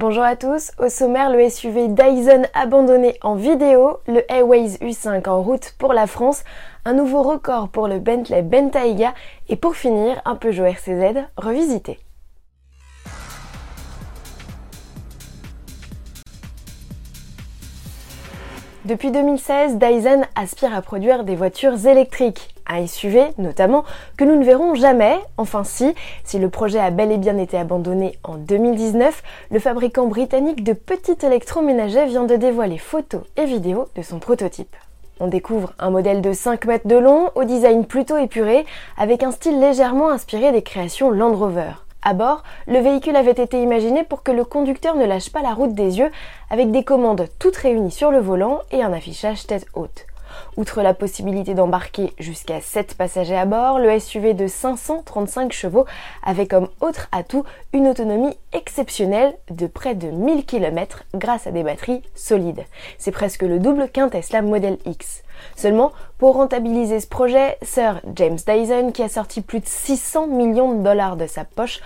Bonjour à tous, au sommaire le SUV Dyson abandonné en vidéo, le Airways U5 en route pour la France, un nouveau record pour le Bentley Bentayga et pour finir un Peugeot RCZ revisité. Depuis 2016, Dyson aspire à produire des voitures électriques, un SUV notamment, que nous ne verrons jamais. Enfin si, si le projet a bel et bien été abandonné en 2019, le fabricant britannique de petits électroménagers vient de dévoiler photos et vidéos de son prototype. On découvre un modèle de 5 mètres de long, au design plutôt épuré, avec un style légèrement inspiré des créations Land Rover. À bord, le véhicule avait été imaginé pour que le conducteur ne lâche pas la route des yeux avec des commandes toutes réunies sur le volant et un affichage tête haute. Outre la possibilité d'embarquer jusqu'à 7 passagers à bord, le SUV de 535 chevaux avait comme autre atout une autonomie exceptionnelle de près de 1000 km grâce à des batteries solides. C'est presque le double qu'un Tesla Model X. Seulement, pour rentabiliser ce projet, Sir James Dyson, qui a sorti plus de 600 millions de dollars de sa poche,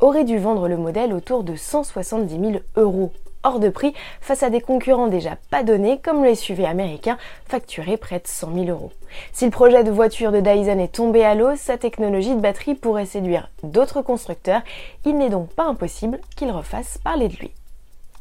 aurait dû vendre le modèle autour de 170 000 euros hors de prix face à des concurrents déjà pas donnés comme le SUV américain facturé près de 100 000 euros. Si le projet de voiture de Dyson est tombé à l'eau, sa technologie de batterie pourrait séduire d'autres constructeurs. Il n'est donc pas impossible qu'il refasse parler de lui.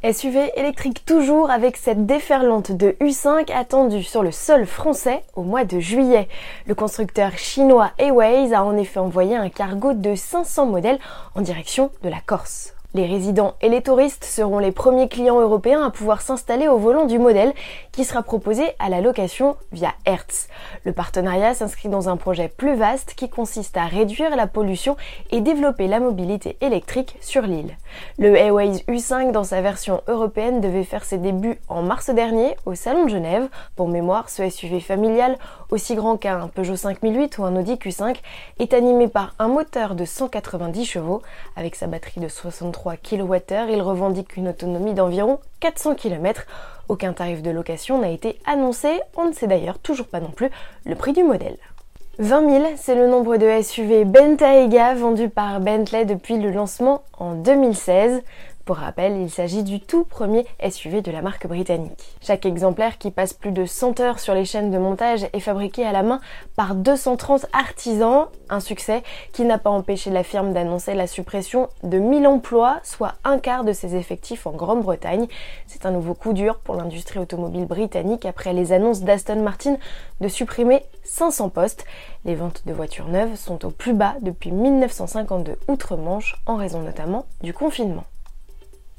SUV électrique toujours avec cette déferlante de U5 attendue sur le sol français au mois de juillet. Le constructeur chinois Airways a en effet envoyé un cargo de 500 modèles en direction de la Corse. Les résidents et les touristes seront les premiers clients européens à pouvoir s'installer au volant du modèle qui sera proposé à la location via Hertz. Le partenariat s'inscrit dans un projet plus vaste qui consiste à réduire la pollution et développer la mobilité électrique sur l'île. Le Airways U5 dans sa version européenne devait faire ses débuts en mars dernier au Salon de Genève. Pour mémoire, ce SUV familial, aussi grand qu'un Peugeot 5008 ou un Audi Q5, est animé par un moteur de 190 chevaux avec sa batterie de 63 kWh, il revendique une autonomie d'environ 400 km. Aucun tarif de location n'a été annoncé, on ne sait d'ailleurs toujours pas non plus le prix du modèle. 20 000, c'est le nombre de SUV Bentayga vendus par Bentley depuis le lancement en 2016. Pour rappel, il s'agit du tout premier SUV de la marque britannique. Chaque exemplaire qui passe plus de 100 heures sur les chaînes de montage est fabriqué à la main par 230 artisans, un succès qui n'a pas empêché la firme d'annoncer la suppression de 1000 emplois, soit un quart de ses effectifs en Grande-Bretagne. C'est un nouveau coup dur pour l'industrie automobile britannique après les annonces d'Aston Martin de supprimer 500 postes. Les ventes de voitures neuves sont au plus bas depuis 1952 outre-Manche en raison notamment du confinement.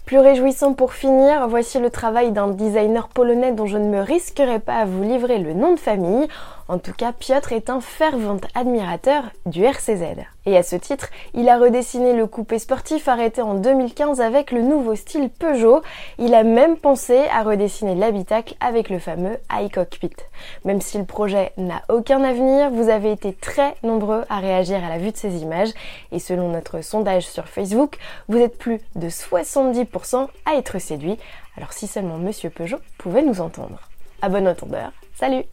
Plus réjouissant pour finir, voici le travail d'un designer polonais dont je ne me risquerai pas à vous livrer le nom de famille. En tout cas, Piotr est un fervent admirateur du RCZ. Et à ce titre, il a redessiné le coupé sportif arrêté en 2015 avec le nouveau style Peugeot. Il a même pensé à redessiner l'habitacle avec le fameux iCockpit. Même si le projet n'a aucun avenir, vous avez été très nombreux à réagir à la vue de ces images. Et selon notre sondage sur Facebook, vous êtes plus de 70% à être séduits. Alors si seulement Monsieur Peugeot pouvait nous entendre. À bon entendeur, salut